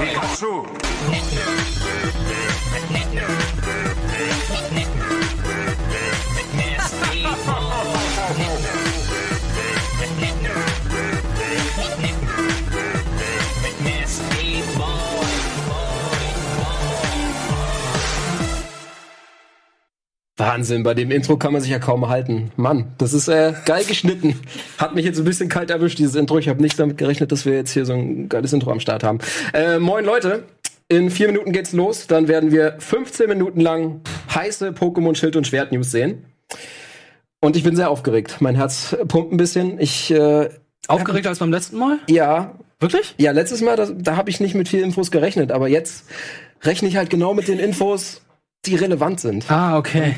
Pikachu. Wahnsinn, bei dem Intro kann man sich ja kaum halten. Mann, das ist äh, geil geschnitten. Hat mich jetzt ein bisschen kalt erwischt, dieses Intro. Ich habe nicht damit gerechnet, dass wir jetzt hier so ein geiles Intro am Start haben. Äh, moin Leute, in vier Minuten geht's los. Dann werden wir 15 Minuten lang heiße Pokémon Schild und Schwert News sehen. Und ich bin sehr aufgeregt. Mein Herz pumpt ein bisschen. Ich äh, Aufgeregter als beim letzten Mal? ja, Wirklich? ja, letztes Mal, da, da habe ich nicht mit vielen Infos gerechnet, aber jetzt rechne ich halt genau mit den Infos, die relevant sind. Ah, okay.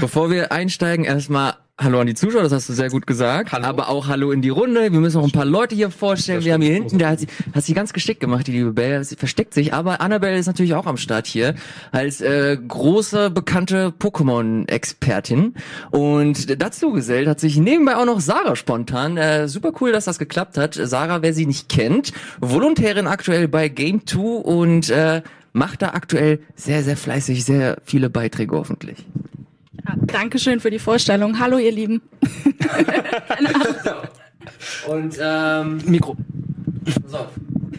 Bevor wir einsteigen, erstmal Hallo an die Zuschauer, das hast du sehr gut gesagt. Hallo. Aber auch Hallo in die Runde. Wir müssen noch ein paar Leute hier vorstellen. Wir haben hier hinten, der hat sie, hat sie ganz geschickt gemacht, die liebe Belle. Sie versteckt sich. Aber Annabelle ist natürlich auch am Start hier als äh, große, bekannte Pokémon-Expertin. Und dazu gesellt hat sich nebenbei auch noch Sarah spontan. Äh, super cool, dass das geklappt hat. Sarah, wer sie nicht kennt, Volontärin aktuell bei Game 2 und äh, macht da aktuell sehr, sehr fleißig sehr viele Beiträge hoffentlich. Ja, Dankeschön für die Vorstellung. Hallo, ihr Lieben. Und ähm, Mikro. pass auf.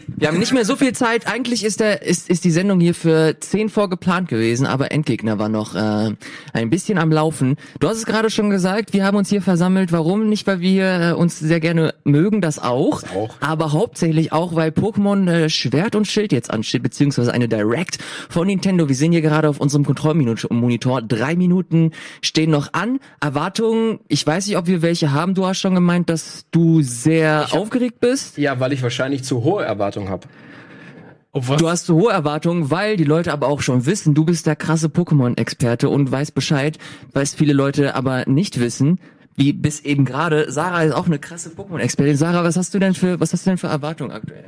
Wir haben nicht mehr so viel Zeit. Eigentlich ist der ist ist die Sendung hier für 10 vor geplant gewesen, aber Endgegner war noch äh, ein bisschen am Laufen. Du hast es gerade schon gesagt, wir haben uns hier versammelt. Warum? Nicht, weil wir äh, uns sehr gerne mögen, das auch, auch. aber hauptsächlich auch, weil Pokémon äh, Schwert und Schild jetzt ansteht, beziehungsweise eine Direct von Nintendo. Wir sehen hier gerade auf unserem Kontrollmonitor, drei Minuten stehen noch an. Erwartungen, ich weiß nicht, ob wir welche haben. Du hast schon gemeint, dass du sehr aufgeregt bist. Ja, weil ich wahrscheinlich zu hohe Erwartungen habe. Oh, was? Du hast so hohe Erwartungen, weil die Leute aber auch schon wissen, du bist der krasse Pokémon-Experte und weißt Bescheid, was viele Leute aber nicht wissen. Wie bis eben gerade, Sarah ist auch eine krasse Pokémon-Expertin. Sarah, was hast du denn für, was hast du denn für Erwartungen aktuell?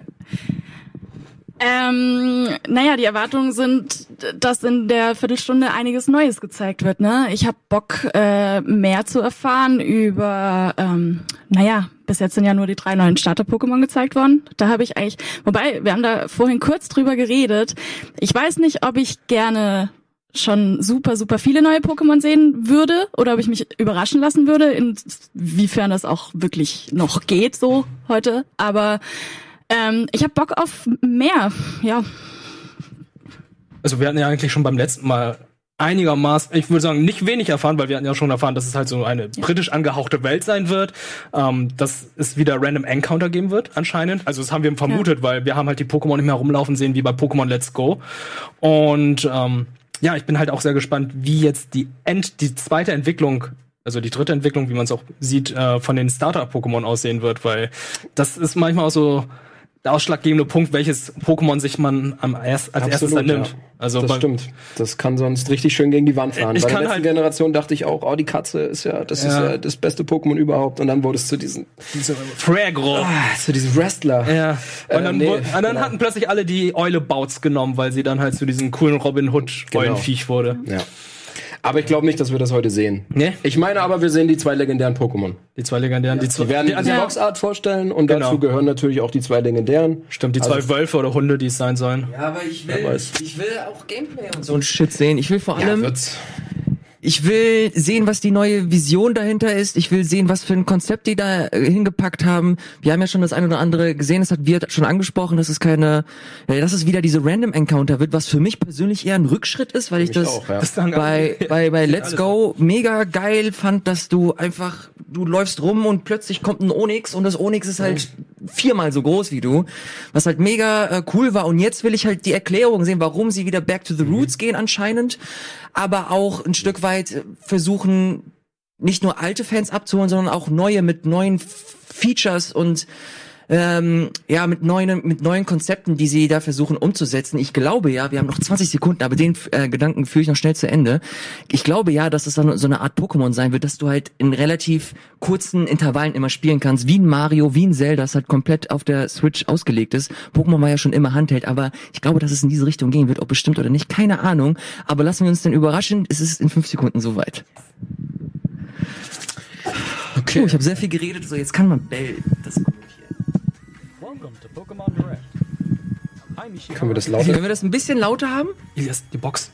Ähm, naja, die Erwartungen sind, dass in der Viertelstunde einiges Neues gezeigt wird. Ne? Ich habe Bock, äh, mehr zu erfahren über, ähm, naja, bis jetzt sind ja nur die drei neuen Starter-Pokémon gezeigt worden. Da habe ich eigentlich, wobei, wir haben da vorhin kurz drüber geredet. Ich weiß nicht, ob ich gerne schon super, super viele neue Pokémon sehen würde oder ob ich mich überraschen lassen würde, inwiefern das auch wirklich noch geht so heute. Aber ähm, ich habe Bock auf mehr, ja. Also wir hatten ja eigentlich schon beim letzten Mal einigermaßen, ich würde sagen, nicht wenig erfahren, weil wir hatten ja schon erfahren, dass es halt so eine britisch angehauchte Welt sein wird, ähm, dass es wieder Random Encounter geben wird, anscheinend. Also das haben wir vermutet, weil wir haben halt die Pokémon nicht mehr rumlaufen sehen wie bei Pokémon Let's Go. Und ähm, ja, ich bin halt auch sehr gespannt, wie jetzt die End, die zweite Entwicklung also die dritte Entwicklung, wie man es auch sieht, äh, von den Starter-Pokémon aussehen wird, weil das ist manchmal auch so der ausschlaggebende Punkt, welches Pokémon sich man am erst, als erstes dann nimmt. ja. Also das stimmt. Das kann sonst richtig schön gegen die Wand fahren. Ich Bei der letzten halt- Generation dachte ich auch, oh, die Katze ist ja, das ist Ja. ja das beste Pokémon überhaupt. Und dann wurde es zu diesem, Diese Fragro. ah, zu diesem Wrestler. Ja. Und Äh, dann, nee, wo- und dann genau. hatten plötzlich alle die Eule Bouts genommen, weil sie dann halt zu diesem coolen Robin Hood Genau. Eulenviech wurde. Ja. Aber ich glaube nicht, dass wir das heute sehen. Nee. Ich meine aber, wir sehen die zwei legendären Pokémon. Die zwei legendären, die, zwei, Die werden die, also, Ja. Boxart vorstellen und Genau. dazu gehören natürlich auch die zwei legendären. stimmt, die zwei Also- Wölfe oder Hunde, die es sein sollen. Ja, aber ich weiß. ich will auch Gameplay und so ein Shit sehen. Ich will vor allem, wird's. Ich will sehen, was die neue Vision dahinter ist. Ich will sehen, was für ein Konzept die da äh, hingepackt haben. Wir haben ja schon das eine oder andere gesehen. Das hat Wirt schon angesprochen, dass es keine, äh, dass es wieder diese Random Encounter wird, was für mich persönlich eher ein Rückschritt ist, weil ich Mich das auch, ja. Das bei, bei, bei Let's Go mega geil fand, dass du einfach, du läufst rum und plötzlich kommt ein Onyx und das Onyx ist halt viermal so groß wie du, was halt mega äh, cool war. Und jetzt will ich halt die Erklärung sehen, warum sie wieder back to the roots gehen anscheinend, aber auch ein Stück weit äh, versuchen, nicht nur alte Fans abzuholen, sondern auch neue mit neuen Features und ähm, ja, mit neuen, mit neuen Konzepten, die sie da versuchen umzusetzen. Ich glaube ja, wir haben noch 20 Sekunden, aber den äh, Gedanken führe ich noch schnell zu Ende. Ich glaube ja, dass es dann so eine Art Pokémon sein wird, dass du halt in relativ kurzen Intervallen immer spielen kannst, wie ein Mario, wie ein Zelda, das halt komplett auf der Switch ausgelegt ist. Pokémon war ja schon immer Handheld, aber ich glaube, dass es in diese Richtung gehen wird, ob bestimmt oder nicht, keine Ahnung. Aber lassen wir uns dann überraschen, es ist in fünf Sekunden soweit. Okay. Oh, ich habe sehr viel geredet, so jetzt kann man Bell das Können wir das lauter? Können wir das ein bisschen lauter haben? Ilias, die Box.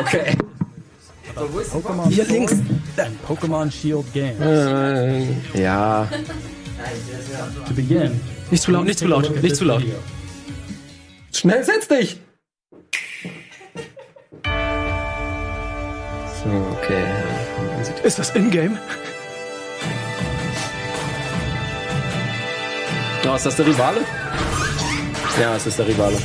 Okay. Hier links. Pokemon Shield game. Äh, ja. To begin, Nicht zu laut, nicht zu laut, nicht zu laut. Schnell setz dich! So, okay. Ist das in-game? Oh, ist das der Rivale? Ja, es ist der Rivale.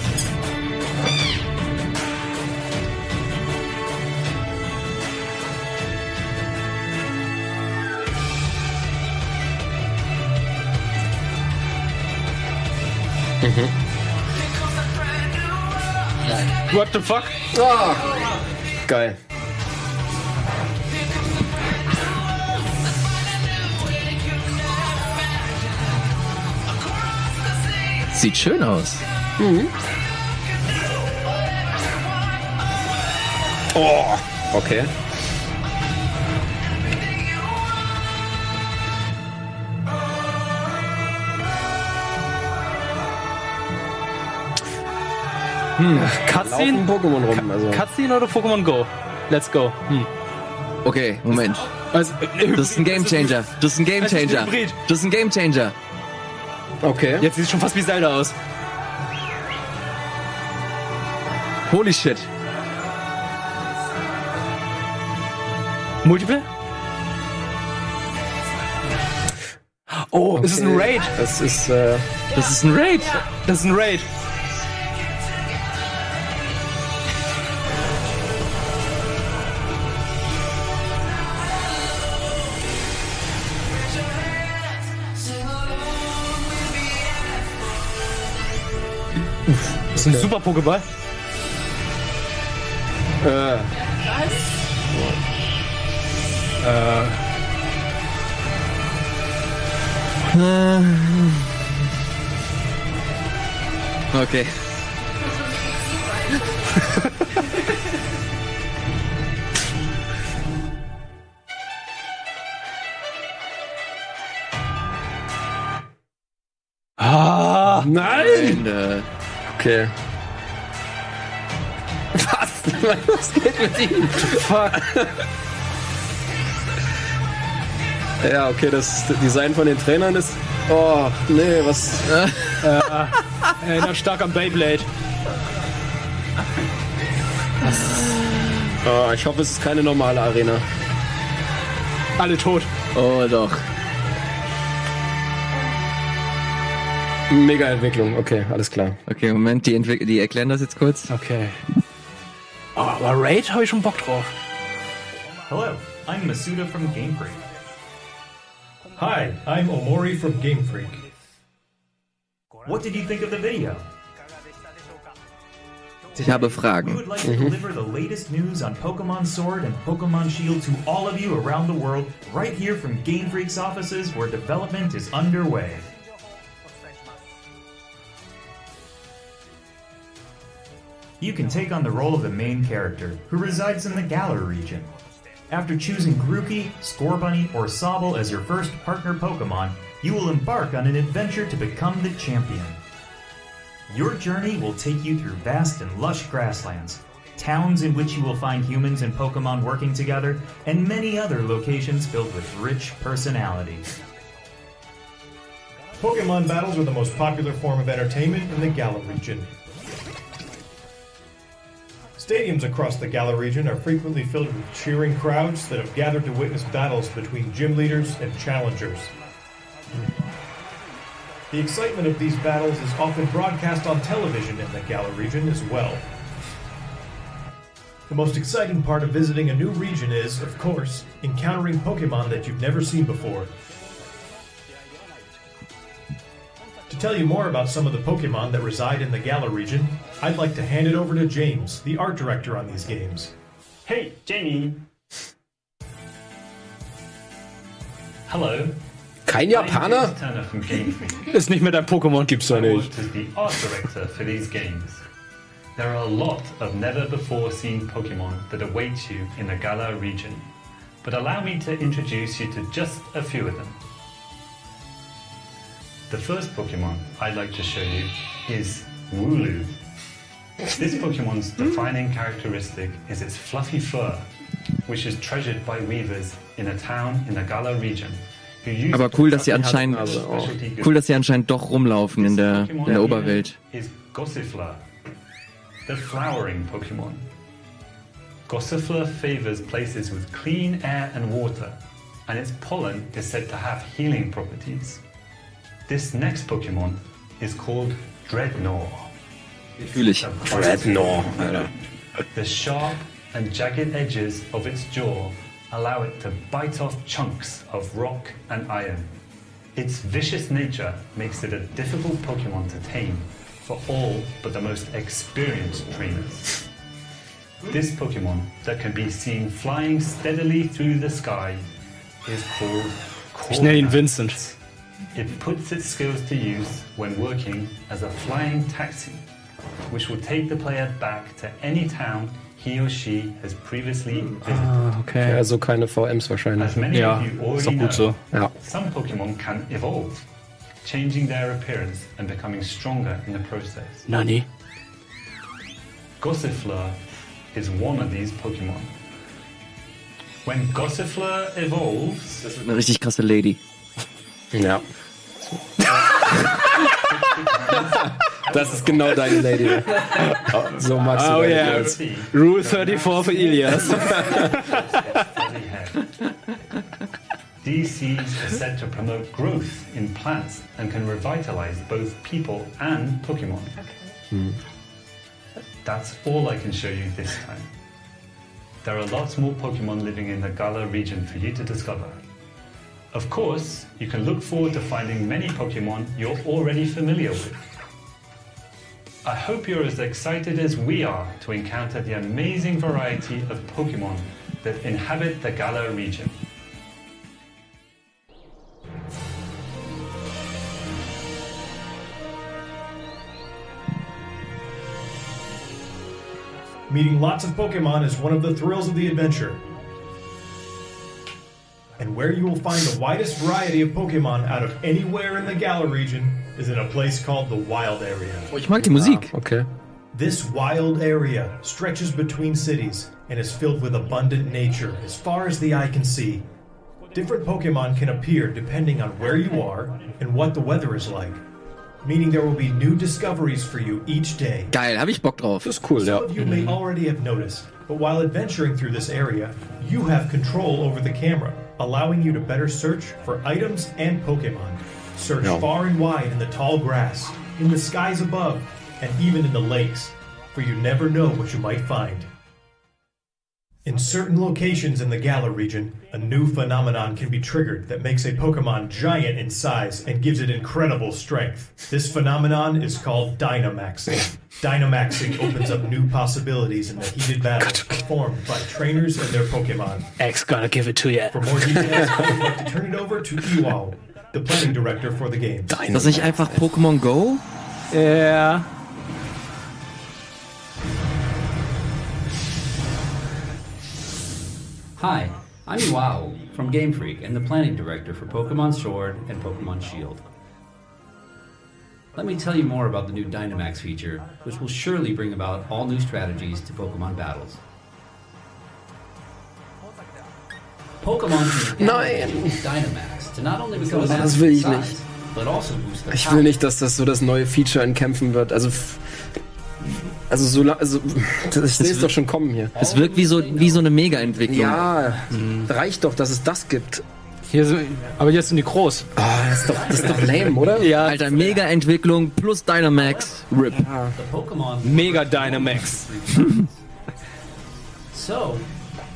What the fuck? Ah, geil. Sieht schön aus. Oh, okay. Cutscene? Laufen Pokémon rum. Also. Cutscene oder Pokémon Go? Let's go. Hm. Okay, Moment. Also, Das ist ein Gamechanger. Das ist ein Gamechanger. Hybrid. Das ist ein Gamechanger. Okay. Jetzt sieht es schon fast wie Zelda aus. Holy shit. Multiple? Oh, es ist ein Raid. Das ist, äh, Das ist ein Raid. Das ist ein Raid. Ist ein super Pokéball. äh, Äh, Okay. ah, nein! Äh, Okay. Was? Was geht mit ihm? fuck. Ja, okay, das Design von den Trainern ist. Oh, nee, was. Erinnert stark an Beyblade. Oh, ich hoffe, es ist keine normale Arena. Alle tot. oh doch. Mega Entwicklung, okay, alles klar. Okay, Moment, die, Entwick die erklären das jetzt kurz. Okay. Oh, aber Raid habe ich schon Bock drauf. Hello, I'm Masuda from Game Freak. Hi, I'm Omori from Game Freak. What did you think of the video? Ich habe Fragen. would like You can take on the role of the main character, who resides in the Galar region. After choosing Grookey, Scorbunny, or Sobble as your first partner Pokemon, you will embark on an adventure to become the champion. Your journey will take you through vast and lush grasslands, towns in which you will find humans and Pokemon working together, and many other locations filled with rich personalities. Pokemon battles are the most popular form of entertainment in the Galar region. Stadiums across the Galar region are frequently filled with cheering crowds that have gathered to witness battles between gym leaders and challengers. The excitement of these battles is often broadcast on television in the Galar region as well. The most exciting part of visiting a new region is, of course, encountering Pokemon that you've never seen before. To tell you more about some of the Pokemon that reside in the Galar region, I'd like to hand it over to James, the art director on these games. Hey, Jamie! Hello, Kein I'm Japaner? James Turner from Game Freak. Ist nicht mehr dein Pokémon. Gibt's doch I nicht. worked the art director for these games. There are a lot of never before seen Pokemon that await you in the Galar region, but allow me to introduce you to just a few of them. The first Pokemon I'd like to show you is Wooloo. This Pokemon's defining characteristic is its fluffy fur, which is treasured by weavers in a town in the Gala region. Aber cool, dass sie anscheinend, oh, goods. cool, dass sie anscheinend doch rumlaufen in der, in der Oberwelt. Gossifleur, the flowering Pokemon. Gossifleur favors places with clean air and water, and its pollen is said to have healing properties. This next Pokemon is called Dreadnought. Fühl ich. Dreadnought, Alter. The sharp and jagged edges of its jaw allow it to bite off chunks of rock and iron. Its vicious nature makes it a difficult Pokemon to tame for all but the most experienced trainers. This Pokemon that can be seen flying steadily through the sky is called Ich nenne ihn Vincent. It puts its skills to use when working as a flying taxi, which will take the player back to any town he or she has previously visited. Ah, okay. Also keine VMs wahrscheinlich. As many Ja, of you ist already doch gut know, so. Ja. some Pokemon can evolve, changing their appearance and becoming stronger in the process. Nani? Gossifleur is one of these Pokemon. When Gossifleur evolves, Eine richtig krasse Lady. Ja. Das ist genau deine Lady. So magst du Oh yeah. Girls. Rule 34 für Ilias. fuzzy head. These seeds are said to promote growth in plants and can revitalize both people and Pokemon. Hmm. That's all I can show you this time. There are lots more Pokemon living in the Gala region for you to discover. Of course, you can look forward to finding many Pokemon you're already familiar with. I hope you're as excited as we are to encounter the amazing variety of Pokemon that inhabit the Galar region. Meeting lots of Pokemon is one of the thrills of the adventure. And where you will find the widest variety of Pokemon out of anywhere in the Galar region is in a place called the Wild Area. Oh, ich mag die Musik. Okay. This wild area stretches between cities and is filled with abundant nature as far as the eye can see. Different Pokemon can appear depending on where you are and what the weather is like, meaning there will be new discoveries for you each day. Geil, hab ich Bock drauf. Das ist cool, ja. Some of you may mhm. already have noticed, but while adventuring through this area, you have control over the camera, allowing you to better search for items and Pokemon. Search Yeah. far and wide in the tall grass, in the skies above, and even in the lakes, for you never know what you might find. In certain locations in the Galar region, a new phenomenon can be triggered that makes a Pokemon giant in size and gives it incredible strength. This phenomenon is called Dynamaxing. Dynamaxing opens up new possibilities in the heated battles performed by trainers and their Pokemon. X gonna give it to you. For more details, I would like to turn it over to Iwao, the planning director for the game. Ist das nicht einfach Pokémon Go? Ja. Hi, I'm Iwao from Game Freak and the planning director for Pokemon Sword and Pokemon Shield. Let me tell you more about the new Dynamax feature, which will surely bring about all new strategies to Pokemon battles. Pokemon Nein. Dynamax to not only become Das massive will ich nicht. size, but also boost their Ich will nicht, dass das so das neue Feature in Kämpfen wird. Also, also so, also das sehe es doch schon kommen hier. Es wirkt wie so, wie so eine Mega-Entwicklung. Ja, reicht doch, dass es das gibt. Hier so, aber jetzt sind die groß. Ah, das ist doch, das ist doch lame, oder? Ja, Alter, Mega-Entwicklung plus Dynamax. RIP. Pokemon Mega Dynamax. So,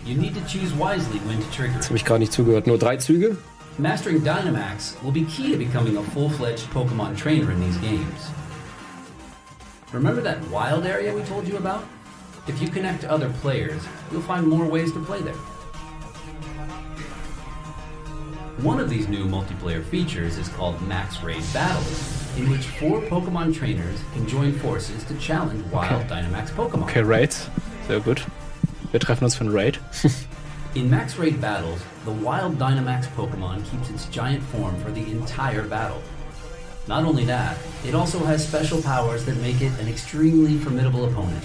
you need to choose wisely when to trigger it. Habe ich gerade nicht zugehört. Nur drei Züge? Mastering Dynamax will be key to becoming a full-fledged Pokemon trainer in these games. Remember that wild area we told you about? If you connect to other players, you'll find more ways to play there. One of these new multiplayer features is called Max Raid Battles, in which four Pokemon trainers can join forces to challenge wild Dynamax Pokemon. Okay, Raids. Sehr gut. Wir treffen uns für ein Raid. In Max Raid battles, the wild Dynamax Pokemon keeps its giant form for the entire battle. Not only that, it also has special powers that make it an extremely formidable opponent.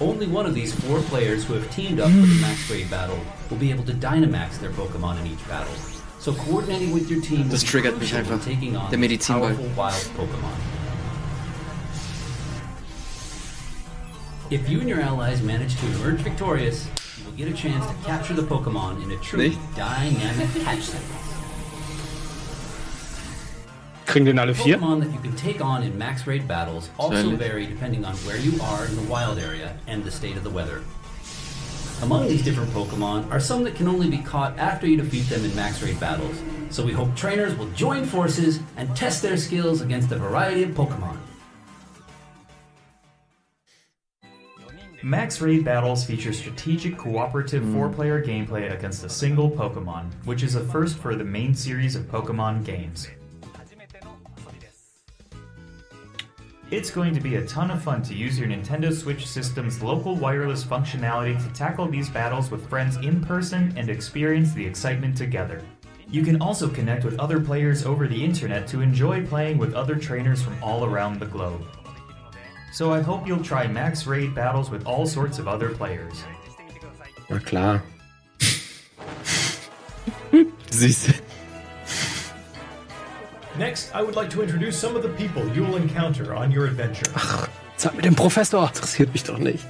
Only one of these four players who have teamed up for the max grade battle will be able to Dynamax their Pokemon in each battle. So coordinating with your team will Das be triggert mich crucial when einfach. taking on Der Medizinball. powerful wild Pokemon. If you and your allies manage to emerge victorious, you will get a chance to capture the Pokemon in a truly dynamic catch sequence. Kriegen den alle vier? Pokemon that you can take on in max raid battles also vary depending on where you are in the wild area and the state of the weather. Among these different Pokemon are some that can only be caught after you defeat them in max raid battles. So we hope trainers will join forces and test their skills against a variety of Pokemon. Max Raid Battles feature strategic cooperative hmm. four player gameplay against a single Pokemon, which is a first for the main series of Pokemon games. It's going to be a ton of fun to use your Nintendo Switch system's local wireless functionality to tackle these battles with friends in person and experience the excitement together. You can also connect with other players over the internet to enjoy playing with other trainers from all around the globe. So I hope you'll try Max Raid battles with all sorts of other players. Na klar. Süß. Next, I would like to introduce some of the people you will encounter on your adventure. Zeit mit dem Professor. Interessiert mich doch nicht.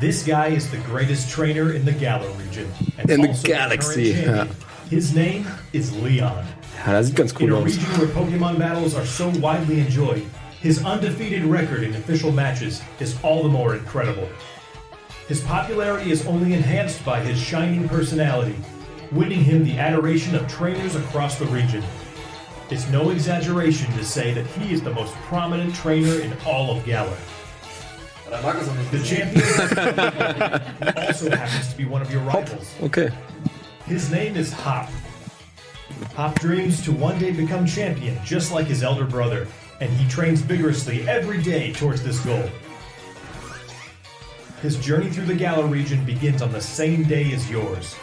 This guy is the greatest trainer in the Galar region. And In the galaxy, yeah. His name is Leon. Ja, das sieht ganz In a aus. region where Pokemon battles are so widely enjoyed, his undefeated record in official matches is all the more incredible. His popularity is only enhanced by his shining personality, winning him the adoration of trainers across the region. It's no exaggeration to say that he is the most prominent trainer in all of Galar. The champion also happens to be one of your rivals. Okay. His name is Hop. Hop dreams to one day become champion, just like his elder brother, and he trains vigorously every day towards this goal. His journey through the Galar region begins on the same day as yours.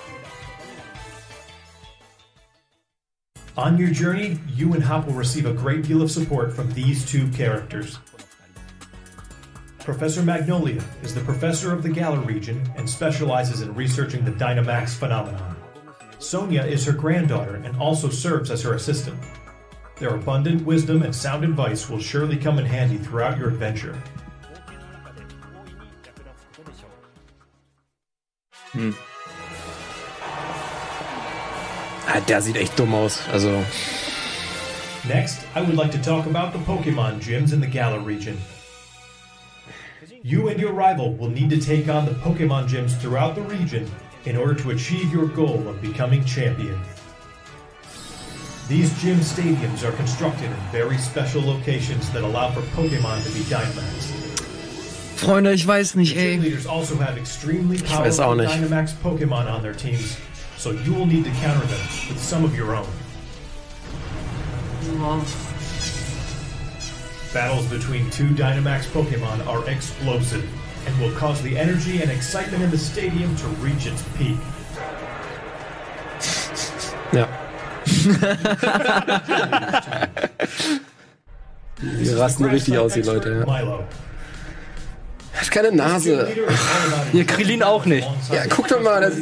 On your journey, you and Hop will receive a great deal of support from these two characters. Professor Magnolia is the professor of the Galar region and specializes in researching the Dynamax phenomenon. Sonia is her granddaughter and also serves as her assistant. Their abundant wisdom and sound advice will surely come in handy throughout your adventure. Hmm. Ah, der sieht echt dumm aus. Also, Next, I would like to talk about the Pokemon gyms in the Galar region. You and your rival will need to take on the Pokemon gyms throughout the region in order to achieve your goal of becoming champion. These gym stadiums are constructed in very special locations that allow for Pokemon to be Dynamaxed. Freunde, ich weiß nicht, Gym ey. leaders also have extremely weiß auch powerful nicht. Dynamax Pokemon on their teams, so you will need to counter them with some of your own. Battles between two Dynamax Pokemon are explosive and will cause the energy and excitement in the stadium to reach its peak. ja. Die rasten richtig aus, die Leute. Ja. Milo. Hat keine Nase. Ihr Krillin auch nicht. Ja, guck doch mal, das-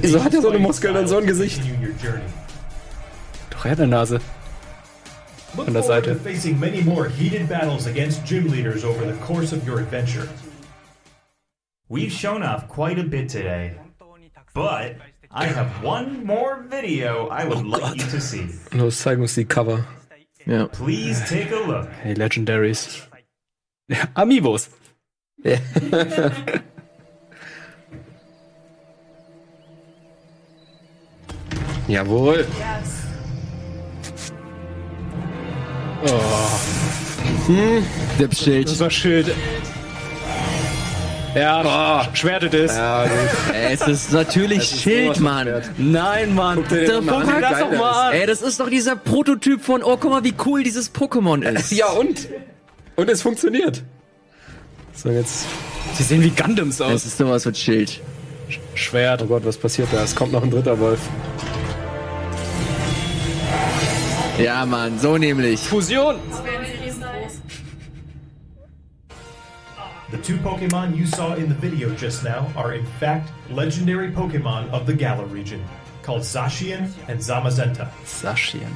Wieso hat er so eine Muskeln und so ein Gesicht? Doch, er hat eine Nase. An der Seite. We've shown off quite a bit today, but I have one more video I would like you to see. Los, zeig uns die Cover. Ja. Please take a look. Hey, Legendaries. Ja, Amiibos. Ja. Jawohl. Das Schild. Das war Schild. Ja, Schwertet ist. Ja, gut. Ey, es ist natürlich Schild, Mann. Nein, Mann. dir Der mal an, Guck dir das doch der mal an. Ey, das ist doch dieser Prototyp von, oh, guck mal, wie cool dieses Pokémon ist. Ja, und? Und es funktioniert. So, jetzt. Sie sehen wie Gundams Es aus. ist sowas mit Schild. Schwert. Oh Gott, was passiert da? Es kommt noch ein dritter Wolf. Ja, Mann, so nämlich. Fusion! The two Pokemon you saw in the video just now are in fact legendary Pokemon of the Galar region, called Zacian and Zamazenta. Saschien.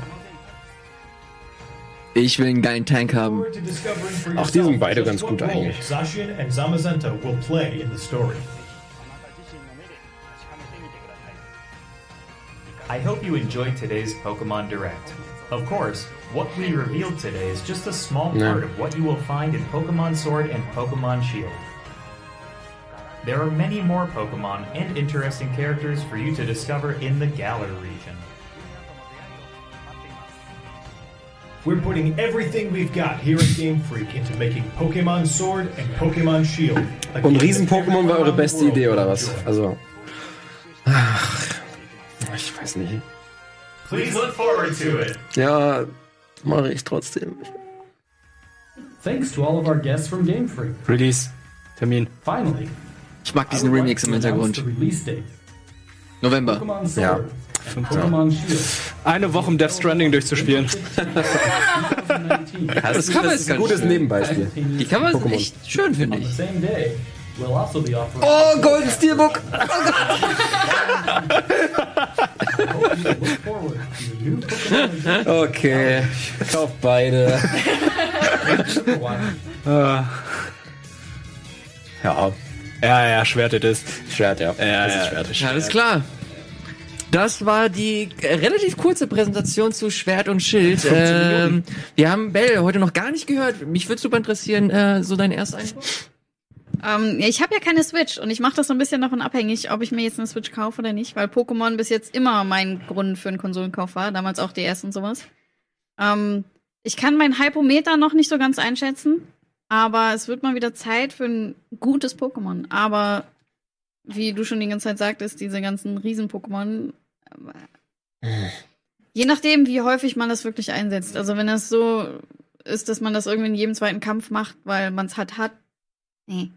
Ich will einen geilen Tank haben. Forward to discovering for Ach, die sind beide ganz gut eigentlich. Zacian and Zamazenta will play in the story. I hope you enjoyed today's Pokemon Direct. Of course, what we revealed today is just a small part of what you will find in Pokemon Sword and Pokemon Shield. There are many more Pokemon and interesting characters for you to discover in the Galar region. We're putting everything we've got here at Game Freak into making Pokemon Sword and Pokemon Shield. Und Riesen-Pokémon war eure beste Idee, oder was? Also. Ach. Ich weiß nicht. Please look forward to it. Ja, mache ich trotzdem. Thanks to all of our guests from Game Freak. Release. Termin. Finally, Ich mag I diesen Remix im Hintergrund. the release date. November. Sword Ja. Eine Woche um Death Stranding durchzuspielen. 2019. Das, Cover das ist ist ein gutes schön. Nebenbeispiel. Die Cover sind Pokémon. echt schön, finde ich. also. Oh, Golden Steelbook! Pokemon adventure Okay, ich kauf beide. for a while. Ja, Ja, ja, Schwert it is. Schwert, ja. Ja, das ja. ist Schwert. Ja, alles klar. Das war die äh, relativ kurze Präsentation zu Schwert und Schild. Ähm, wir haben Bell heute noch gar nicht gehört. Mich würde super interessieren, äh, so dein Ersteindruck. Ähm, ich habe ja keine Switch und ich mache das so ein bisschen davon abhängig, ob ich mir jetzt eine Switch kaufe oder nicht, weil Pokémon bis jetzt immer mein Grund für einen Konsolenkauf war, damals auch DS und sowas. Ähm, ich kann mein Hypometer noch nicht so ganz einschätzen, aber es wird mal wieder Zeit für ein gutes Pokémon. Aber wie du schon die ganze Zeit sagtest, diese ganzen Riesen-Pokémon, je nachdem, wie häufig man das wirklich einsetzt. Also wenn das so ist, dass man das irgendwie in jedem zweiten Kampf macht, weil man es hat, hat, nee.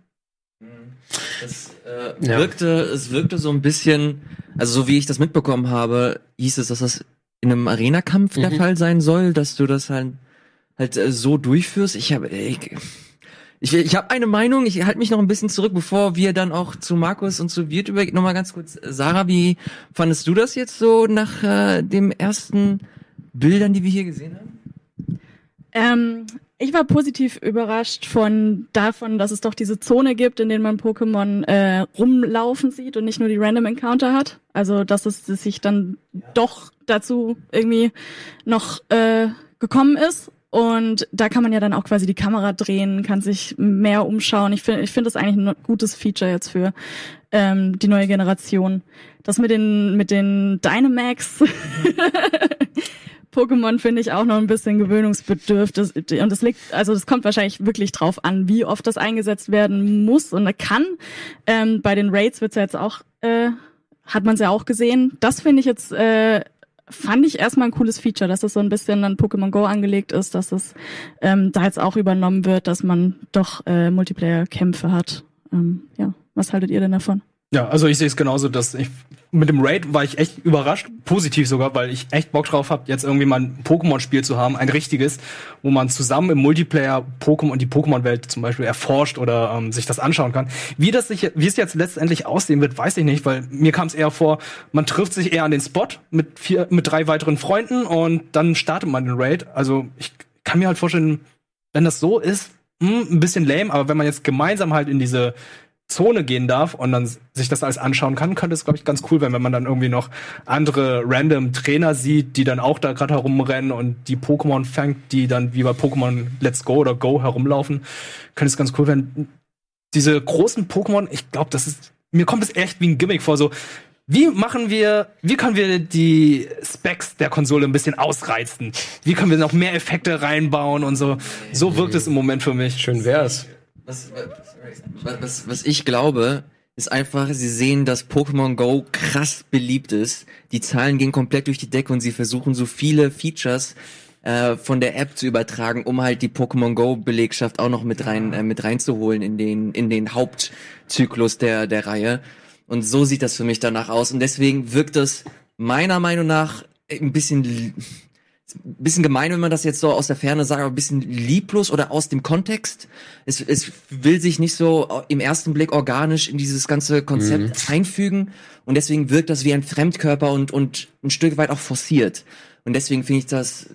Es äh, Ja. wirkte, es wirkte so ein bisschen, also so wie ich das mitbekommen habe, hieß es, dass das in einem Arena-Kampf der Mhm. Fall sein soll, dass du das halt, halt äh, so durchführst. Ich habe, ich, ich, ich habe eine Meinung. Ich halte mich noch ein bisschen zurück, bevor wir dann auch zu Markus und zu Wirt übergehen. Noch mal ganz kurz, Sarah, wie fandest du das jetzt so nach äh, dem ersten Bildern, die wir hier gesehen haben? Ähm, ich war positiv überrascht von davon, dass es doch diese Zone gibt, in denen man Pokémon äh, rumlaufen sieht und nicht nur die Random Encounter hat. Also dass es sich dann doch dazu irgendwie noch äh, gekommen ist. Und da kann man ja dann auch quasi die Kamera drehen, kann sich mehr umschauen. Ich finde, ich finde das eigentlich ein gutes Feature jetzt für ähm, die neue Generation. Das mit den mit den Dynamax Pokémon finde ich auch noch ein bisschen gewöhnungsbedürftig. Und das liegt, also das kommt wahrscheinlich wirklich drauf an, wie oft das eingesetzt werden muss und kann. Ähm, bei den Raids wird's ja jetzt auch, äh, hat man es ja auch gesehen. Das finde ich jetzt, äh, fand ich erstmal ein cooles Feature, dass das so ein bisschen an Pokémon Go angelegt ist, dass es ähm, da jetzt auch übernommen wird, dass man doch äh, Multiplayer-Kämpfe hat. Ähm, ja, was haltet ihr denn davon? Ja, also ich sehe es genauso, dass ich mit dem Raid war ich echt überrascht, positiv sogar, weil ich echt Bock drauf habe, jetzt irgendwie mal ein Pokémon-Spiel zu haben, ein richtiges, wo man zusammen im Multiplayer Pokémon und die Pokémon-Welt zum Beispiel erforscht oder ähm, sich das anschauen kann. Wie das sich, wie es jetzt letztendlich aussehen wird, weiß ich nicht, weil mir kam es eher vor, man trifft sich eher an den Spot mit vier, mit drei weiteren Freunden und dann startet man den Raid. Also ich kann mir halt vorstellen, wenn das so ist, hm, ein bisschen lame, aber wenn man jetzt gemeinsam halt in diese Zone gehen darf und dann sich das alles anschauen kann, könnte es, glaube ich, ganz cool werden, wenn man dann irgendwie noch andere random Trainer sieht, die dann auch da gerade herumrennen und die Pokémon fängt, die dann wie bei Pokémon Let's Go oder Go herumlaufen. Könnte es ganz cool werden. Diese großen Pokémon, ich glaube, das ist, mir kommt es echt wie ein Gimmick vor, so, wie machen wir, wie können wir die Specs der Konsole ein bisschen ausreizen? Wie können wir noch mehr Effekte reinbauen und so? So wirkt es im Moment für mich. Schön wär's. Was, was, was, was ich glaube, ist einfach, sie sehen, dass Pokémon Go krass beliebt ist. Die Zahlen gehen komplett durch die Decke und sie versuchen so viele Features äh, von der App zu übertragen, um halt die Pokémon Go Belegschaft auch noch mit rein äh, mit reinzuholen in den in den Hauptzyklus der der Reihe. Und so sieht das für mich danach aus und deswegen wirkt das meiner Meinung nach ein bisschen bisschen gemein, wenn man das jetzt so aus der Ferne sagt, aber ein bisschen lieblos oder aus dem Kontext. Es, es will sich nicht so im ersten Blick organisch in dieses ganze Konzept einfügen und deswegen wirkt das wie ein Fremdkörper und, und ein Stück weit auch forciert. Und deswegen finde ich das,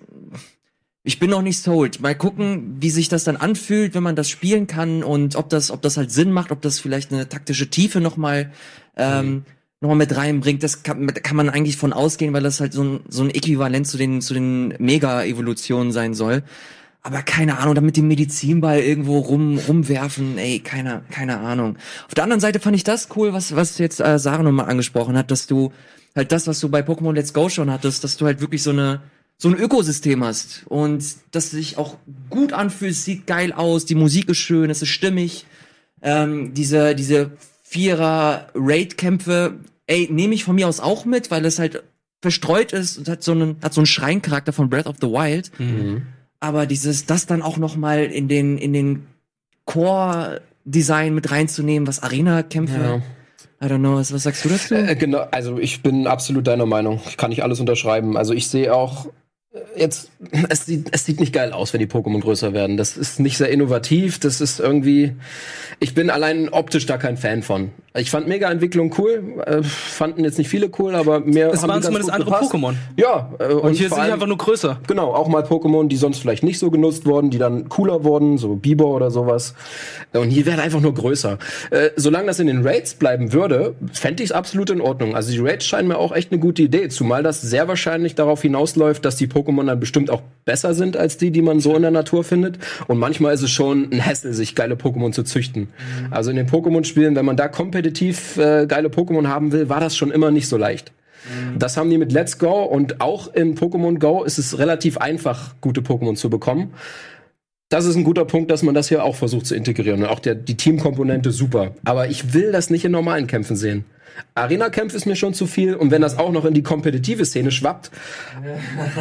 ich bin noch nicht sold. Mal gucken, wie sich das dann anfühlt, wenn man das spielen kann und ob das, ob das halt Sinn macht, ob das vielleicht eine taktische Tiefe nochmal ähm, noch mal mit reinbringt. Das kann, kann man eigentlich von ausgehen, weil das halt so ein, so ein Äquivalent zu den, zu den Mega-Evolutionen sein soll. Aber keine Ahnung, damit den Medizinball irgendwo rum, rumwerfen, ey, keine, keine Ahnung. Auf der anderen Seite fand ich das cool, was, was jetzt äh, Sarah nochmal angesprochen hat, dass du halt das, was du bei Pokémon Let's Go schon hattest, dass du halt wirklich so eine, so ein Ökosystem hast und das sich auch gut anfühlt, sieht geil aus, die Musik ist schön, es ist stimmig. Ähm, diese, diese Vierer-Raid-Kämpfe, ey, nehme ich von mir aus auch mit, weil es halt verstreut ist und hat so einen, hat so einen Schreincharakter von Breath of the Wild. Aber dieses, das dann auch noch mal in den, in den Core-Design mit reinzunehmen, was Arena-Kämpfe, I don't know, was, was sagst du dazu? Äh, genau, also ich bin absolut deiner Meinung. Ich kann nicht alles unterschreiben. Also ich sehe auch äh, jetzt, es sieht, es sieht nicht geil aus, wenn die Pokémon größer werden. Das ist nicht sehr innovativ. Das ist irgendwie, ich bin allein optisch da kein Fan von. Ich fand Mega-Entwicklung cool, äh, fanden jetzt nicht viele cool, aber mir Es haben waren zumindest andere gepasst. Pokémon. Ja, äh, Und, hier vor sind die allem- einfach nur größer. Genau, auch mal Pokémon, die sonst vielleicht nicht so genutzt wurden, die dann cooler wurden, so Bieber oder sowas. Und hier werden einfach nur größer. Äh, solange das in den Raids bleiben würde, fände ich es absolut in Ordnung. Also die Raids scheinen mir auch echt eine gute Idee, zumal das sehr wahrscheinlich darauf hinausläuft, dass die Pokémon dann bestimmt auch besser sind als die, die man so in der Natur findet. Und manchmal ist es schon ein Hassel, sich geile Pokémon zu züchten. Also in den Pokémon-Spielen, wenn man da kompetitiv äh, geile Pokémon haben will, war das schon immer nicht so leicht. Das haben die mit Let's Go und auch in Pokémon Go ist es relativ einfach, gute Pokémon zu bekommen. Das ist ein guter Punkt, dass man das hier auch versucht zu integrieren. Und auch der, die Teamkomponente super. Aber ich will das nicht in normalen Kämpfen sehen. Arena-Kämpfe ist mir schon zu viel. Und wenn das auch noch in die kompetitive Szene schwappt,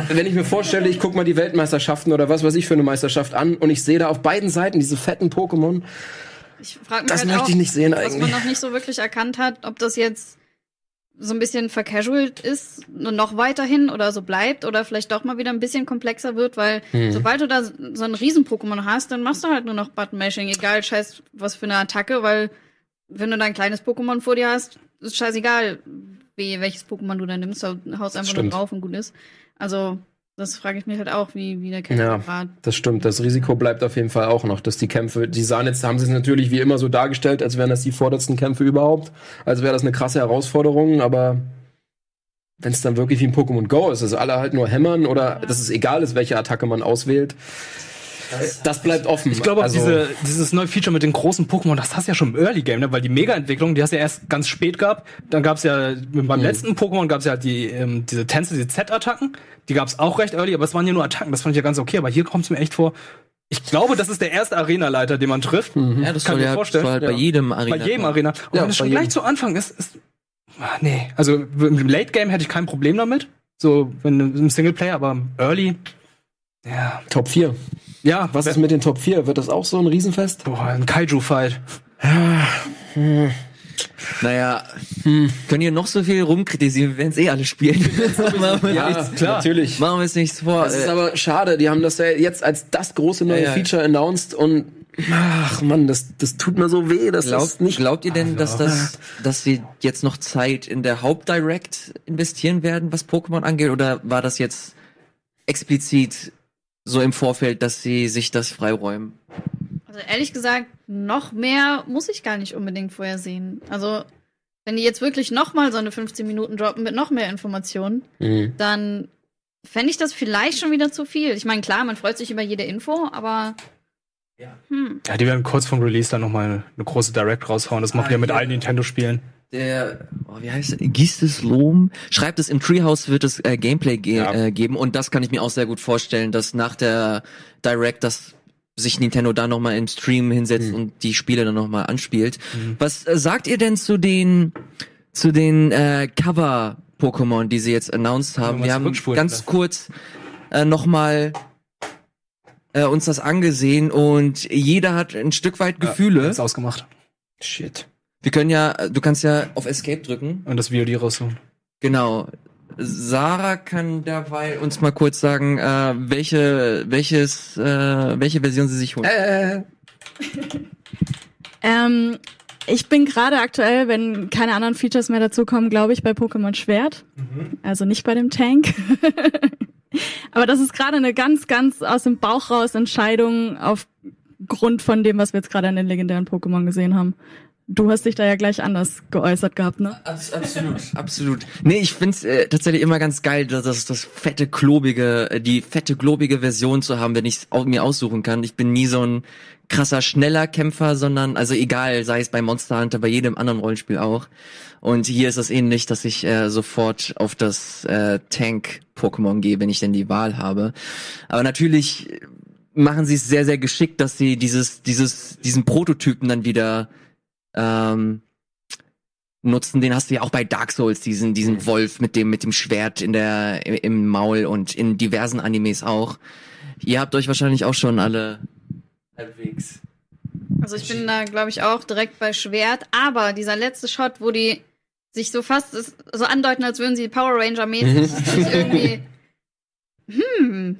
wenn ich mir vorstelle, ich guck mal die Weltmeisterschaften oder was weiß ich für eine Meisterschaft an und ich sehe da auf beiden Seiten diese fetten Pokémon. Ich frage mich Das halt möchte auch, ich nicht sehen was eigentlich. man noch nicht so wirklich erkannt hat, ob das jetzt so ein bisschen vercasualt ist und noch weiterhin oder so bleibt oder vielleicht doch mal wieder ein bisschen komplexer wird, weil Mhm. sobald du da so ein Riesen-Pokémon hast, dann machst du halt nur noch Button-Mashing, egal scheiß was für eine Attacke, weil wenn du da ein kleines Pokémon vor dir hast, ist scheißegal, wie, welches Pokémon du da nimmst, du haust einfach nur drauf und gut ist. Also, das frage ich mich halt auch, wie, wie der Ja, Kämpfergrad das stimmt. Das Risiko bleibt auf jeden Fall auch noch, dass die Kämpfe, die sahen jetzt, haben sie es natürlich wie immer so dargestellt, als wären das die vordersten Kämpfe überhaupt. Als wäre das eine krasse Herausforderung, aber wenn es dann wirklich wie ein Pokémon Go ist, dass alle halt nur hämmern oder dass es egal ist, welche Attacke man auswählt, das bleibt offen. Ich glaube auch Also- diese, dieses neue Feature mit den großen Pokémon, das hast du ja schon im Early Game, ne? weil die Mega-Entwicklung, die hast du ja erst ganz spät gehabt. Dann gab's ja, beim letzten Pokémon gab's ja die, ähm, diese Tänze, diese Z-Attacken. Die gab's auch recht early, aber es waren ja nur Attacken. Das fand ich ja ganz okay. Aber hier kommt's mir echt vor. Ich glaube, das ist der erste Arena-Leiter, den man trifft. Ja, das Kann ich ja mir vorstellen. soll halt bei Ja. jedem Bei Arena. jedem Arena. Und Ja, wenn es bei schon gleich jedem. zu Anfang ist, ist. Ah, nee. Also im Late Game hätte ich kein Problem damit. So, wenn im Singleplayer, aber im Early. Ja. Top 4. Ja, Was ist mit den Top 4? Wird das auch so ein Riesenfest? Boah, ein Kaiju-Fight. Naja, können hier noch so viel rumkritisieren, wir werden es eh alle spielen. Ja, nichts, klar. natürlich. machen wir uns nichts vor. Das ist Äh, aber schade, die haben das ja jetzt als das große neue Ja, ja. Feature announced und ach Mann, das, das tut mir so weh, dass das Glaubt, nicht glaubt ihr denn, dass das, dass sie jetzt noch Zeit in der Hauptdirect investieren werden, was Pokémon angeht, oder war das jetzt explizit so im Vorfeld, dass sie sich das freiräumen? Also ehrlich gesagt, noch mehr muss ich gar nicht unbedingt vorher sehen. Also, wenn die jetzt wirklich noch mal so eine 15 Minuten droppen mit noch mehr Informationen, Mhm. dann fände ich das vielleicht schon wieder zu viel. Ich meine, klar, man freut sich über jede Info, aber hm. Ja, die werden kurz vom Release dann nochmal eine, eine große Direct raushauen. Das machen Ah, ja mit ja. allen Nintendo-Spielen. Der, oh, wie heißt er? Gistes Lohm schreibt es, im Treehouse wird es äh, Gameplay ge Ja. äh, geben und das kann ich mir auch sehr gut vorstellen, dass nach der Direct, dass sich Nintendo da nochmal im Stream hinsetzt und die Spiele dann nochmal anspielt. Was äh, sagt ihr denn zu den, zu den äh, Cover-Pokémon, die sie jetzt announced haben? Wir haben ganz ne? kurz äh, nochmal äh, uns das angesehen und jeder hat ein Stück weit Gefühle. Ist ausgemacht. Shit. Wir können ja, du kannst ja auf Escape drücken. Und das VOD rausholen. Genau. Sarah kann dabei uns mal kurz sagen, äh, welche, welches, äh, welche Version sie sich holt. Äh, Ähm, ich bin gerade aktuell, wenn keine anderen Features mehr dazukommen, glaube ich, bei Pokémon Schwert. Also nicht bei dem Tank. Aber das ist gerade eine ganz, ganz aus dem Bauch raus Entscheidung aufgrund von dem, was wir jetzt gerade an den legendären Pokémon gesehen haben. Du hast dich da ja gleich anders geäußert gehabt, ne? Abs absolut, absolut. Nee, ich find's äh, tatsächlich immer ganz geil, dass das, das fette, klobige, äh, die fette, klobige Version zu haben, wenn ich mir aussuchen kann. Ich bin nie so ein krasser, schneller Kämpfer, sondern, also egal, sei es bei Monster Hunter, bei jedem anderen Rollenspiel auch. Und hier ist es ähnlich, dass ich äh, sofort auf das äh, Tank-Pokémon gehe, wenn ich denn die Wahl habe. Aber natürlich machen sie es sehr, sehr geschickt, dass sie dieses, dieses, diesen Prototypen dann wieder ähm, nutzen. Den hast du ja auch bei Dark Souls, diesen, diesen Wolf mit dem, mit dem Schwert in der, im, Maul und in diversen Animes auch. Ihr habt euch wahrscheinlich auch schon alle halbwegs. Also ich bin da, glaube ich, auch direkt bei Schwert. Aber dieser letzte Shot, wo die sich so fast so andeuten, als würden sie Power Ranger-mäßig sich irgendwie. Hm.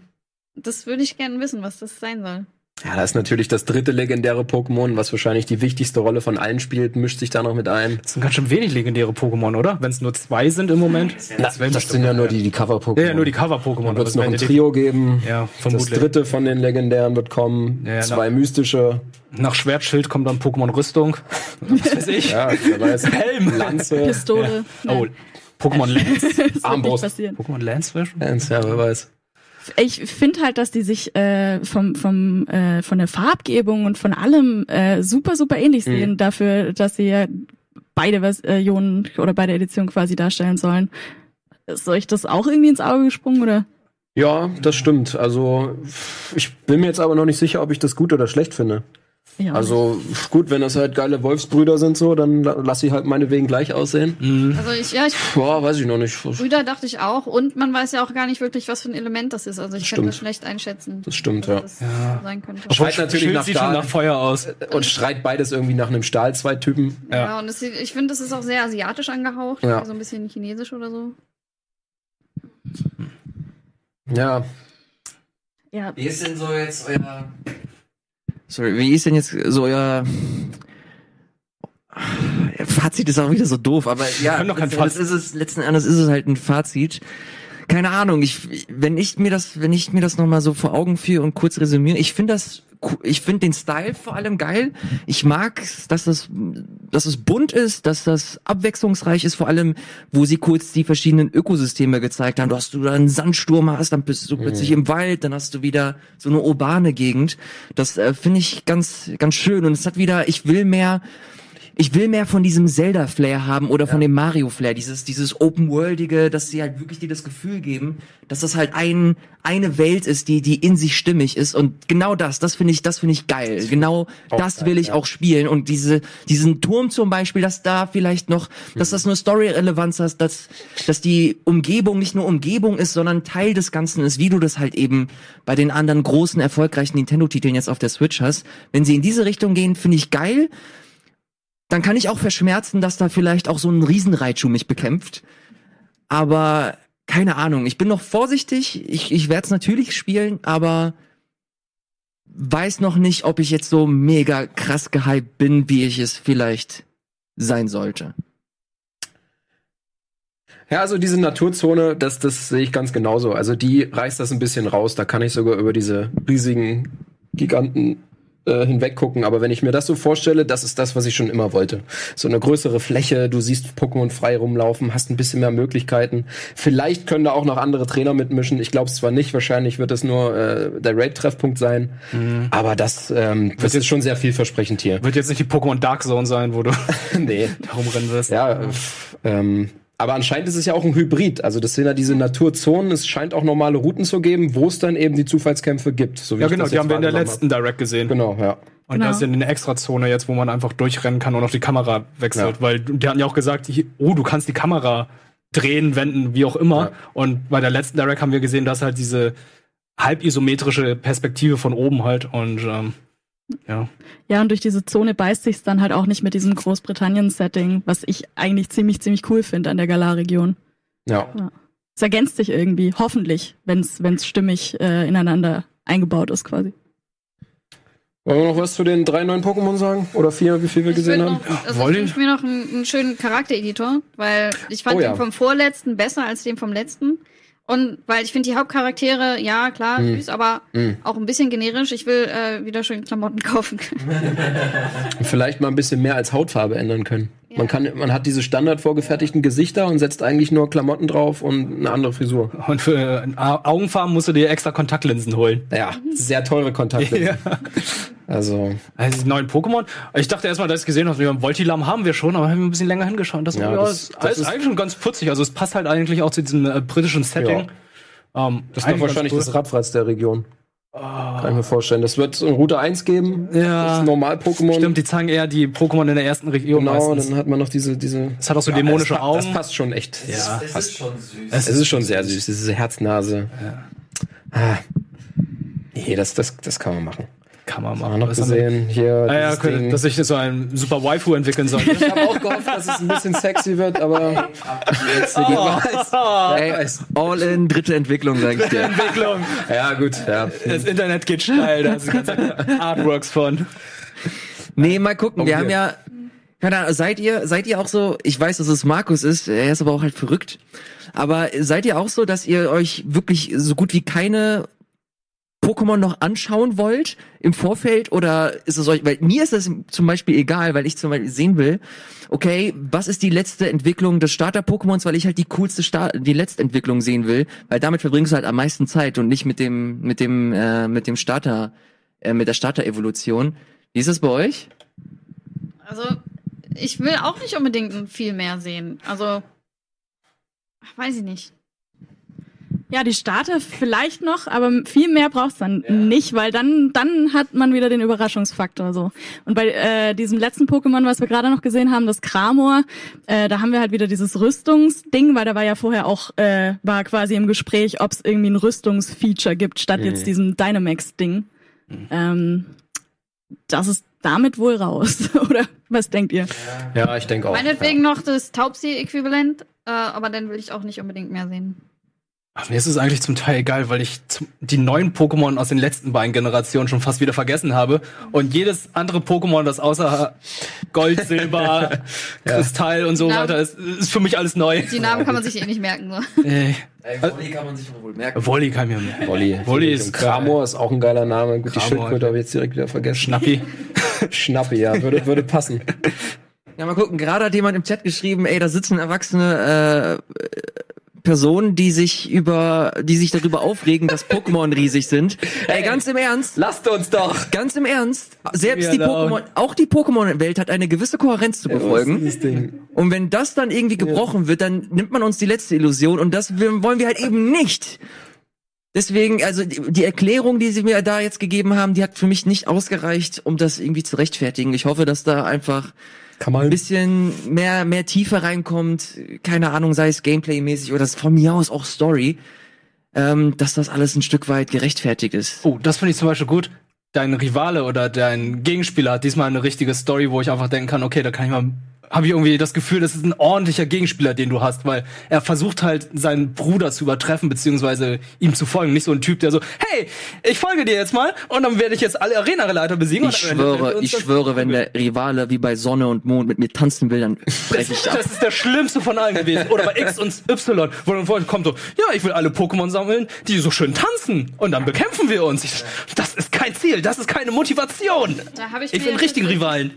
Das würde ich gerne wissen, was das sein soll. Ja, da ist natürlich das dritte legendäre Pokémon, was wahrscheinlich die wichtigste Rolle von allen spielt, mischt sich da noch mit ein. Das sind ganz schön wenig legendäre Pokémon, oder? Wenn es nur zwei sind im Moment. Na, das sind ja nur die, die Cover-Pokémon. Ja, ja, nur die Cover-Pokémon. Wird es noch ein Trio geben. Ja, Das vermutlich. dritte von den legendären wird kommen. Ja, ja, Zwei mystische. Nach Schwertschild kommt dann Pokémon Rüstung. Was weiß ich. Ja, wer weiß. Helm. Lanze. Pistole. Oh, Pokémon Lance. das Armbrust. Pokémon Lance wäre schon. Lance, ja, wer weiß. Ich finde halt, dass die sich äh, vom, vom, äh, von der Farbgebung und von allem äh, super, super ähnlich Mhm. sehen, dafür, dass sie ja beide Versionen oder beide Editionen quasi darstellen sollen. Ist euch das auch irgendwie ins Auge gesprungen, oder? Ja, das stimmt. Also, ich bin mir jetzt aber noch nicht sicher, ob ich das gut oder schlecht finde. Ja. Also, gut, wenn das halt geile Wolfsbrüder sind so, dann la- lass sie halt meinetwegen gleich aussehen. Also ich, ja, ich, Boah, weiß ich noch nicht. Brüder dachte ich auch. Und man weiß ja auch gar nicht wirklich, was für ein Element das ist. Also ich kann Stimmt. das schlecht einschätzen. Das stimmt, was ja. das sein könnte. Schreit natürlich nach sieht schon Stahl. nach Feuer aus. Und schreit beides irgendwie nach einem Stahl, zwei Typen. Ja, und es, sieht- ich finde, das ist auch sehr asiatisch angehaucht. Ja. So ein bisschen chinesisch oder so. Ja. ja. Wie ist denn so jetzt euer. Sorry, wie ist denn jetzt so euer. Ja, Fazit ist auch wieder so doof, aber ja, kein letzten Endes ist es, letzten Endes ist es halt ein Fazit. Keine Ahnung, ich, wenn ich mir das, wenn ich mir das nochmal so vor Augen führe und kurz resümiere, ich finde das, ich finde den Style vor allem geil. Ich mag, dass das, dass es bunt ist, dass das abwechslungsreich ist, vor allem, wo sie kurz die verschiedenen Ökosysteme gezeigt haben. Du hast du da einen Sandsturm hast, dann bist du plötzlich im Wald, dann hast du wieder so eine urbane Gegend. Das äh, finde ich ganz, ganz schön und es hat wieder, ich will mehr, ich will mehr von diesem Zelda-Flair haben oder von dem Mario-Flair, dieses, dieses Open-Worldige, dass sie halt wirklich dir das Gefühl geben, dass das halt ein, eine Welt ist, die, die in sich stimmig ist. Und genau das, das finde ich, das finde ich geil. Genau das will ich auch spielen. Und diese, diesen Turm zum Beispiel, dass da vielleicht noch, dass das nur Story-Relevanz hat, dass, dass die Umgebung nicht nur Umgebung ist, sondern Teil des Ganzen ist, wie du das halt eben bei den anderen großen, erfolgreichen Nintendo-Titeln jetzt auf der Switch hast. Wenn sie in diese Richtung gehen, finde ich geil dann kann ich auch verschmerzen, dass da vielleicht auch so ein Riesenreitschuh mich bekämpft. Aber keine Ahnung, ich bin noch vorsichtig. Ich, ich werde es natürlich spielen, aber weiß noch nicht, ob ich jetzt so mega krass gehypt bin, wie ich es vielleicht sein sollte. Ja, also diese Naturzone, das, das sehe ich ganz genauso. Also die reißt das ein bisschen raus. Da kann ich sogar über diese riesigen Giganten äh, hinweg gucken. Aber wenn ich mir das so vorstelle, das ist das, was ich schon immer wollte. So eine größere Fläche, du siehst Pokémon frei rumlaufen, hast ein bisschen mehr Möglichkeiten. Vielleicht können da auch noch andere Trainer mitmischen. Ich glaube es zwar nicht, wahrscheinlich wird es nur äh, der Raid-Treffpunkt sein. Aber das, ähm, das ist schon sehr vielversprechend hier. Wird jetzt nicht die Pokémon Dark Zone sein, wo du nee. da rumrennen wirst. Ja, ähm, aber anscheinend ist es ja auch ein Hybrid. Also das sind ja diese Naturzonen. Es scheint auch normale Routen zu geben, wo es dann eben die Zufallskämpfe gibt. So wie Ja, genau, das die haben wir in der letzten Direct gesehen. hab. Genau, ja. Und Genau. da ist ja eine Extrazone jetzt, wo man einfach durchrennen kann und auch die Kamera wechselt. Ja. Weil die hatten ja auch gesagt, oh, du kannst die Kamera drehen, wenden, wie auch immer. Ja. Und bei der letzten Direct haben wir gesehen, dass halt diese halb isometrische Perspektive von oben halt und ähm, ja. Ja, und durch diese Zone beißt sich's dann halt auch nicht mit diesem Großbritannien-Setting, was ich eigentlich ziemlich, ziemlich cool finde an der Galar-Region. Ja. es ergänzt sich irgendwie, hoffentlich, wenn es stimmig äh, ineinander eingebaut ist quasi. Wollen wir noch was zu den drei neuen Pokémon sagen? Oder vier, wie viel wir Ich gesehen haben? noch, also Wollt ich wünsche mir noch einen, einen schönen Charaktereditor, weil ich fand Oh ja. den vom vorletzten besser als den vom letzten. Und weil ich finde die Hauptcharaktere, ja klar, Hm. süß, aber auch ein bisschen generisch. Ich will äh, wieder schön Klamotten kaufen. Vielleicht mal ein bisschen mehr als Hautfarbe ändern können. Man kann, man hat diese standard vorgefertigten Gesichter und setzt eigentlich nur Klamotten drauf und eine andere Frisur. Und für äh, Au- Augenfarben musst du dir extra Kontaktlinsen holen. Ja, sehr teure Kontakte. Ja. Also, Also die neuen Pokémon. Ich dachte erstmal, dass ich gesehen habe, ja, Voltilam haben wir schon, aber haben wir ein bisschen länger hingeschaut. Das, Ja, ja, das- das, ist ist- eigentlich schon ganz putzig. Also es passt halt eigentlich auch zu diesem äh, britischen Setting. Ähm, das ist wahrscheinlich das Radfratz der Region. Kann ich mir vorstellen. Das wird eine Route 1 geben. Ja. Das Normal-Pokémon. Stimmt, die zeigen eher die Pokémon in der ersten Region Genau, meistens. dann hat man noch diese, diese. Es hat auch so dämonische das, Augen. Das passt schon echt. Ja. Das passt. schon süß. Es ist schon sehr süß, diese Herznase. Ah. Nee, das, das, das kann man machen. Kann man wir noch gesehen, hier. Ah, ja, okay, Ding. dass sich so ein super Waifu entwickeln soll. Ich habe auch gehofft, dass es ein bisschen sexy wird, aber. Ey, all in, dritte Entwicklung, sag ich dir. Entwicklung. Ja, gut, ja. Das Internet geht steil, da sind ganze Artworks von. Nee, mal gucken, wir Okay. haben ja, keine Ahnung, seid ihr, seid ihr auch so, ich weiß, dass es Markus ist, er ist aber auch halt verrückt, aber seid ihr auch so, dass ihr euch wirklich so gut wie keine Pokémon noch anschauen wollt im Vorfeld oder ist es euch, weil mir ist das zum Beispiel egal, weil ich zum Beispiel sehen will, okay, was ist die letzte Entwicklung des Starter-Pokémons, weil ich halt die coolste Start die letzte Entwicklung sehen will, weil damit verbringst du halt am meisten Zeit und nicht mit dem, mit dem, äh, mit dem Starter, äh, mit der Starter-Evolution. Wie ist das bei euch? Also, ich will auch nicht unbedingt viel mehr sehen. Also, weiß ich nicht. Ja, die Starter vielleicht noch, aber viel mehr braucht's dann nicht, weil dann dann hat man wieder den Überraschungsfaktor so. Und bei äh, diesem letzten Pokémon, was wir gerade noch gesehen haben, das Kramor, äh, da haben wir halt wieder dieses Rüstungsding, weil da war ja vorher auch äh, war quasi im Gespräch, ob es irgendwie ein Rüstungsfeature gibt statt jetzt diesem Dynamax-Ding. Ähm, das ist damit wohl raus, oder was denkt ihr? Ja, ich denke auch. Meinetwegen noch das Taubsi-Äquivalent, äh, aber dann will ich auch nicht unbedingt mehr sehen. Ach, mir ist es eigentlich zum Teil egal, weil ich die neuen Pokémon aus den letzten beiden Generationen schon fast wieder vergessen habe. Und jedes andere Pokémon, das außer Gold, Silber, Kristall und so Ja. weiter ist, ist für mich alles neu. Die Namen kann man sich eh nicht merken. So. Äh, Wolli kann man sich wohl merken. Wolli kann mir mehr. Wolli. Wolli ist Kramor ist auch ein geiler Name. Gut, die. Schildkröte habe ich jetzt direkt wieder vergessen. Schnappi. Schnappi, ja, würde, würde passen. Ja, mal gucken, gerade hat jemand im Chat geschrieben, ey, da sitzen erwachsene äh, Personen, die sich über, die sich darüber aufregen, dass Pokémon riesig sind. Ey, ganz im Ernst, Lasst uns doch! ganz im Ernst, selbst die. Pokémon, auch die Pokémon-Welt hat eine gewisse Kohärenz zu befolgen. Und wenn das dann irgendwie gebrochen wird, dann nimmt man uns die letzte Illusion und das wollen wir halt eben nicht. Deswegen, also die Erklärung, die sie mir da jetzt gegeben haben, die hat für mich nicht ausgereicht, um das irgendwie zu rechtfertigen. Ich hoffe, dass da einfach Kann ein man. bisschen mehr, mehr Tiefe reinkommt, keine Ahnung, sei es Gameplay-mäßig oder von mir aus auch Story, ähm, dass das alles ein Stück weit gerechtfertigt ist. Oh, das finde ich zum Beispiel gut. Dein Rivale oder dein Gegenspieler hat diesmal eine richtige Story, wo ich einfach denken kann, okay, da kann ich mal habe ich irgendwie das Gefühl, das ist ein ordentlicher Gegenspieler, den du hast, weil er versucht halt seinen Bruder zu übertreffen beziehungsweise ihm zu folgen. Nicht so ein Typ, der so, hey, ich folge dir jetzt mal und dann werde ich jetzt alle Arena-Leiter besiegen. Ich schwöre, ich schwöre, wenn der Rivale wie bei Sonne und Mond mit mir tanzen will, dann breche ich ab. Das ist der schlimmste von allen gewesen. Oder bei X und Y, wo dann vorhin kommt so, ja, ich will alle Pokémon sammeln, die so schön tanzen. Und dann bekämpfen wir uns. Ich, das ist kein Ziel, das ist keine Motivation. Da habe ich, Ich mir will einen richtigen Rivalen.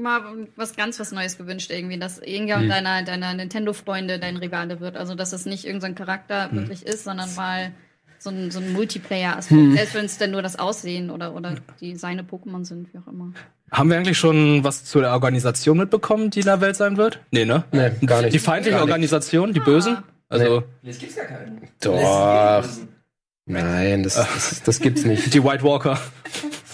mal was ganz was Neues gewünscht, irgendwie, dass irgendjemand deiner, deiner Nintendo-Freunde dein Rivale wird. Also, dass es nicht irgendein Charakter wirklich ist, sondern mal so ein, so ein Multiplayer-Aspekt. Selbst wenn es denn nur das Aussehen oder, oder die seine Pokémon sind, wie auch immer. Haben wir eigentlich schon was zu der Organisation mitbekommen, die in der Welt sein wird? Nee, ne? Nee, gar nicht. Die feindliche nicht. Organisation, die Bösen? Also Jetzt gibt's gar keinen. Doch. Nein, das, das, das gibt's nicht. die White Walker.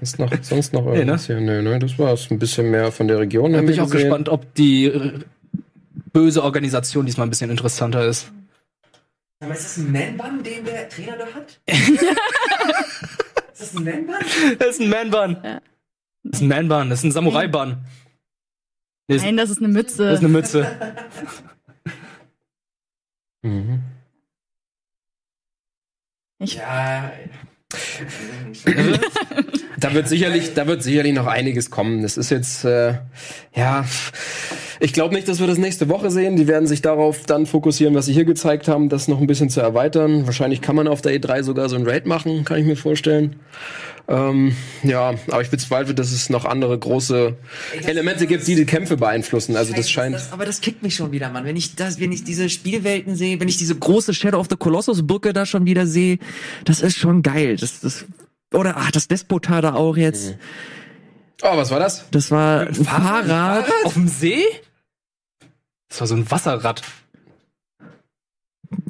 Ist noch, sonst noch ne? irgendwas hier? Nee, nee, das war's. Ein bisschen mehr von der Region. Da bin ich auch gesehen. gespannt, ob die böse Organisation diesmal ein bisschen interessanter ist. Aber ist das ein Man-Bun, den der Trainer da hat? ist das ein Man-Bun? Das ist ein Man-Bun. Ja. Das ist ein Man-Bun, das ist ein Samurai-Bun. Nee, Nein, das ist eine Mütze. Das ist eine Mütze. Mhm. Ich, Ja. Da wird sicherlich, da wird sicherlich noch einiges kommen. Das ist jetzt, äh, ja, ich glaube nicht, dass wir das nächste Woche sehen. Die werden sich darauf dann fokussieren, was sie hier gezeigt haben, das noch ein bisschen zu erweitern. Wahrscheinlich kann man auf der E3 sogar so ein Raid machen, kann ich mir vorstellen. Ähm, ja, aber ich bezweifle, dass es noch andere große Elemente gibt, die die Kämpfe beeinflussen. Also das scheint. Das, aber das kickt mich schon wieder, Mann. Wenn ich das, wenn ich diese Spielwelten sehe, wenn ich diese große Shadow of the Colossus Brücke da schon wieder sehe, das ist schon geil. Das, das, oder, ach, das Despotar da auch jetzt. Oh, was war das? Das war ein Fahrrad. Auf dem See? Das war so ein Wasserrad.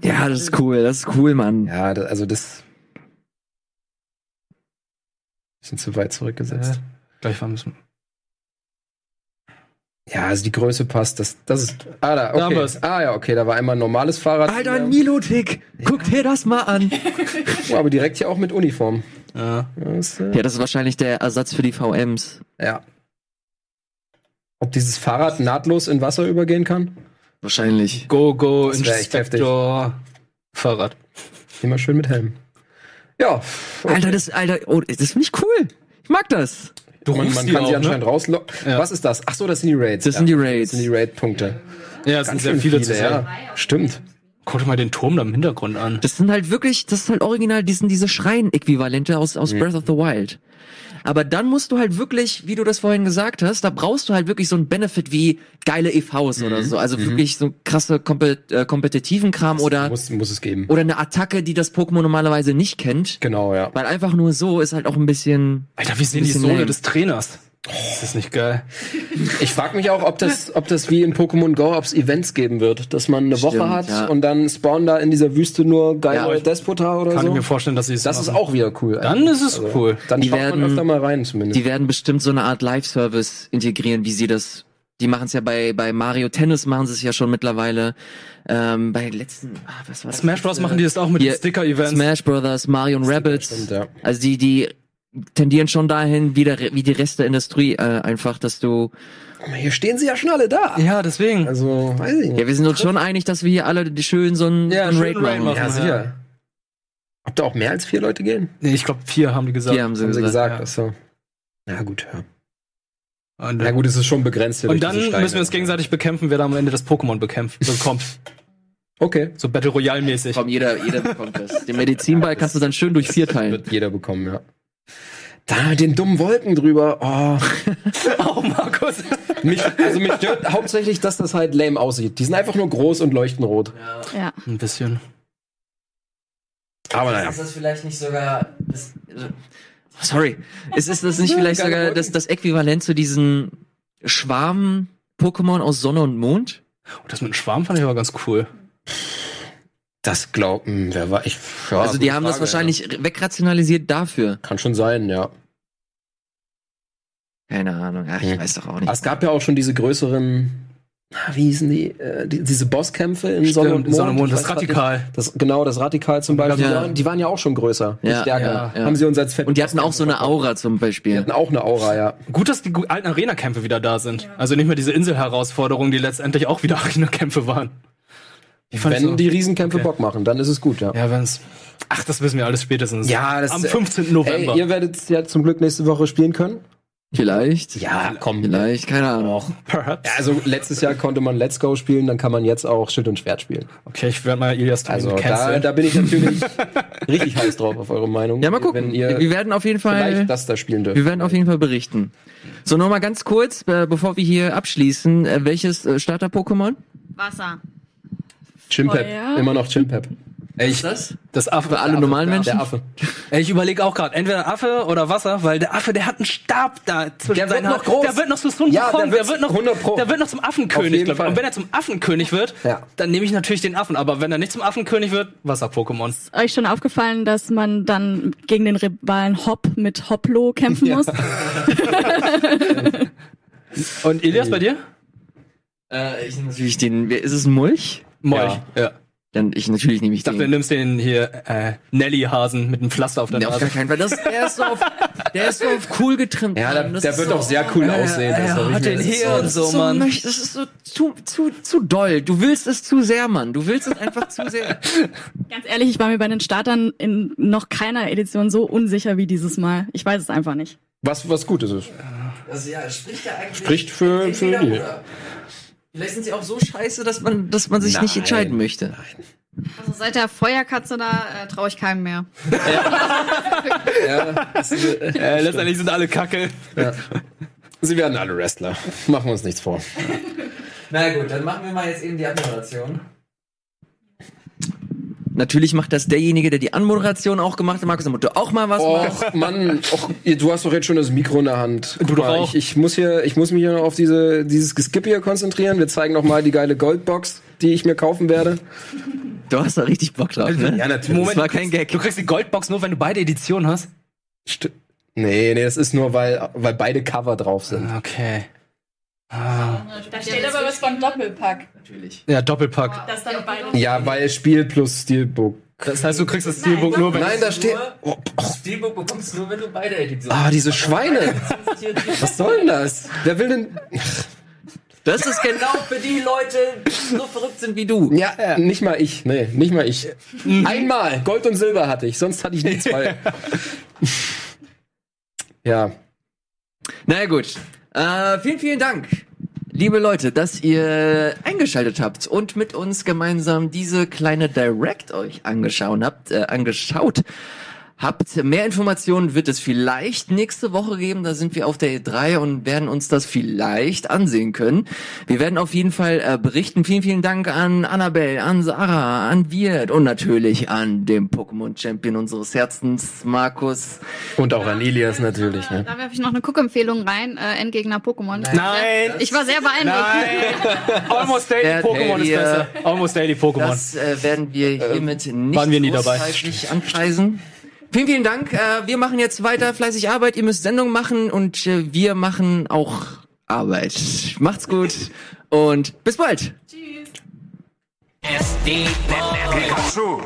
Ja, das ist cool, das ist cool, Mann. Ja, da, also das. Bisschen zu weit zurückgesetzt. Gleich war ein bisschen. Ja, also die Größe passt. Das, das ist. Ah, da, Da okay. wir's. ah, ja, okay. Da war einmal ein normales Fahrrad. Alter, ein Milotic! Guck dir das mal an! Oh, aber direkt hier auch mit Uniform. Ja. Das, äh, Ja, das ist wahrscheinlich der Ersatz für die VMs. ja. Ob dieses Fahrrad nahtlos in Wasser übergehen kann? Wahrscheinlich. Go, go, Das Inspektor, Fahrrad. Immer schön mit Helm. Ja. okay. Alter, das, Alter, oh, das finde ich cool. Ich mag das. Du man, man die kann auch, sie ne? anscheinend rauslocken. Ja. Was ist das? Ach so, das sind die Raids. Das ja. sind die Raids. Das sind die Raid-Punkte. Ja, es sind sehr schön viele, zu ja. Stimmt. Guck dir mal den Turm da im Hintergrund an. Das sind halt wirklich, das ist halt original, die sind diese Schrein-Äquivalente aus, aus Breath of the Wild. Aber dann musst du halt wirklich, wie du das vorhin gesagt hast, da brauchst du halt wirklich so ein Benefit wie geile EVs oder so. Also wirklich so krasse kompet äh, kompetitiven Kram oder, Muss, muss es geben. oder eine Attacke, die das Pokémon normalerweise nicht kennt. Genau, ja. Weil einfach nur so ist halt auch ein bisschen. Alter, wie sehen die Sohle des Trainers? Das ist nicht geil. Ich frage mich auch, ob das, ob das wie in Pokémon Go, ob es Events geben wird, dass man eine Woche Stimmt, hat ja. und dann spawnen da in dieser Wüste nur geile Ja. Despota oder Kann so. ich mir vorstellen, dass sie es das ist machen. auch wieder cool. Dann ist es cool. Dann Die werden- man öfter mal rein zumindest. Die werden bestimmt so eine Art Live-Service integrieren, wie sie das. Die machen es ja bei, bei Mario Tennis machen sie es ja schon mittlerweile. Ähm, bei den letzten, ah, was war das? Smash Bros. machen die das auch mit Hier, den Sticker-Events. Smash Brothers, Mario und Rabbids. stimmt, ja. Also die, die tendieren schon dahin, wie, der, wie die Rest der Industrie, äh, einfach, dass du. Hier stehen sie ja schon alle da. Ja, deswegen. Also, weiß ich nicht. Ja, wir sind uns schon einig, dass wir hier alle die schön so ein, Ja, so ein schön Raid Raid machen. machen. Ja, sicher. Ob da auch mehr als vier Leute gehen? Nee, ich glaube, vier haben die gesagt. Hier haben sie Haben sie gesagt. gesagt. Achso. Ja, gut, ja. Und, Na gut, es ist schon begrenzt. hier und dann müssen wir uns gegenseitig bekämpfen, wer da am Ende das Pokémon bekämpft, bekommt. Okay. So Battle Royale-mäßig. Komm, jeder, jeder bekommt das. Den Medizinball kannst du dann schön durch vier teilen. Wird jeder bekommen, ja. Da mit den dummen Wolken drüber. Oh. Oh, Markus. mich, also mich stört hauptsächlich, dass das halt lame aussieht. Die sind einfach nur groß und leuchten rot. ja. Ein bisschen. Aber naja. Ist das vielleicht nicht sogar. Das, sorry. Ist, ist das nicht vielleicht sogar das, das Äquivalent zu diesen Schwarm-Pokémon aus Sonne und Mond? Oh, das mit dem Schwarm fand ich aber ganz cool. Das glauben, wer war ich? Ja, also die haben das Frage, wahrscheinlich wegrationalisiert dafür. Ja. Kann schon sein, ja. Keine Ahnung. Ach, ich Hm. weiß doch auch Aber nicht. es gab ja auch schon diese größeren, wie hießen die, äh, die diese Bosskämpfe in Sonne und Mond. Sonne und Mond, das weiß Radikal. Das, genau, das Radikal zum Beispiel. Ja. Die, waren, die waren ja auch schon größer, Ja, stärker. ja, ja. Haben sie uns als Fett Und die hatten auch so eine Aura zum Die Beispiel. hatten auch eine Aura, ja. Gut, dass die alten Arena-Kämpfe wieder da sind. Also nicht mehr diese Insel-Herausforderungen, die letztendlich auch wieder Arena-Kämpfe waren. Ich fand Wenn so- die Riesenkämpfe Okay. Bock machen, dann ist es gut, ja. Ja, wenn's. Ach, das wissen wir alles spätestens. Ja, das Am ist- 15. November. Ey, ihr werdet ja zum Glück nächste Woche spielen können. Vielleicht. Ja, komm. Vielleicht, keine Ahnung. Perhaps. Ja, also letztes Jahr konnte man Let's Go spielen, dann kann man jetzt auch Schild und Schwert spielen. Okay, ich werde mal Ilias Also da, da bin ich natürlich richtig heiß drauf auf eure Meinung. Ja, mal gucken. Wenn ihr wir werden auf jeden Fall. vielleicht das da spielen dürft. Wir werden auf jeden Fall berichten. So, nochmal ganz kurz, äh, bevor wir hier abschließen, äh, welches äh, Starter-Pokémon? Wasser. Chimpep, Feuer. immer noch Chimpep. Ey, ich, das? das Affe. Für alle Affe, normalen der Menschen? Der Affe. Ey, ich überlege auch gerade, entweder Affe oder Wasser, weil der Affe, der hat einen Stab da zwischen Der wird seinen noch groß. Der wird noch zu Sun Ja, Wukong, der der, wird noch, 100 Pro. der wird noch zum Affenkönig, jeden glaub ich. Fall. Und wenn er zum Affenkönig wird, Ja. dann nehme ich natürlich den Affen. Aber wenn er nicht zum Affenkönig wird, Wasser-Pokémon. Ist euch schon aufgefallen, dass man dann gegen den Rivalen Hop mit Hoplo kämpfen muss? Und Elias bei dir? Äh, ich nehme natürlich den. wer- Ist es ein Mulch? Molch. Ja. Dann ich natürlich nehme ich Ich dachte, den. du nimmst den hier äh, Nelly-Hasen mit einem Pflaster auf der Nee, auf gar Nase. keinen Fall. Das, der ist so auf, Der ist so auf cool getrimmt. Ja, der. Das der wird so- auch sehr cool aussehen. das glaub ich hat den Das ist hier und so, so Mann. Das ist so zu, zu, zu doll. Du willst es zu sehr, Mann. Du willst es einfach zu sehr. Ganz ehrlich, ich war mir bei den Startern in noch keiner Edition so unsicher wie dieses Mal. Ich weiß es einfach nicht. Was, was gut ist es. Das ja, spricht ja eigentlich. Spricht für, für die. oder. Vielleicht sind sie auch so scheiße, dass man, dass man sich nicht Nein. entscheiden möchte. Also seit der Feuerkatze da äh, traue ich keinem mehr. Ja, das ist, äh, Äh, letztendlich sind alle Kacke. ja. Sie werden alle Wrestler. Machen wir uns nichts vor. Na gut, dann machen wir mal jetzt eben die Anmoderation. Natürlich macht das derjenige, der die Anmoderation auch gemacht hat. Markus, musst du auch mal was. Och, Mann, och, du hast doch jetzt schon das Mikro in der Hand. Guck Du mal, auch. Ich, ich muss hier, ich muss mich hier noch auf diese, dieses Geskip hier konzentrieren. Wir zeigen noch mal die geile Goldbox, die ich mir kaufen werde. Du hast da richtig Bock drauf, ne? Ja, natürlich. Das war kein Gag. Du kriegst die Goldbox nur, wenn du beide Editionen hast. St nee, nee, das ist nur, weil, weil beide Cover drauf sind. Okay. Da steht aber was von Doppelpack. Natürlich. Ja, Doppelpack. Das dann beide. Ja, weil Spiel plus Steelbook. Das heißt, du kriegst das Steelbook nur, wenn Nein, da steht. Oh, Steelbook bekommst du nur, wenn du beide Editionen ah, diese Schweine. Was soll denn das? Wer will denn. Das ist genau für die Leute, die so verrückt sind wie du. Ja, nicht mal ich. Nee, nicht mal ich. Einmal. Gold und Silber hatte ich, sonst hatte ich nie zwei. ja. Na ja, gut. Äh, vielen, vielen Dank, liebe Leute, dass ihr eingeschaltet habt und mit uns gemeinsam diese kleine Direct euch angeschaut habt, äh, angeschaut habt. Mehr Informationen wird es vielleicht nächste Woche geben. Da sind wir auf der E3 und werden uns das vielleicht ansehen können. Wir werden auf jeden Fall äh, berichten. Vielen, vielen Dank an Annabelle, an Sarah, an Wirt und natürlich an dem Pokémon-Champion unseres Herzens, Markus. Und auch an Ilias natürlich. Ne? Da werfe ich noch eine Cook-Empfehlung rein. Äh, Endgegner Pokémon. Nein. Ich war sehr beeindruckt. Nein! Almost Daily Pokémon ist besser. Almost Daily Pokémon. Das äh, werden wir hiermit nicht waren wir nie dabei. anpreisen. Vielen, vielen Dank. Äh, wir machen jetzt weiter fleißig Arbeit. Ihr müsst Sendung machen und äh, wir machen auch Arbeit. Macht's gut und bis bald. Pikachu.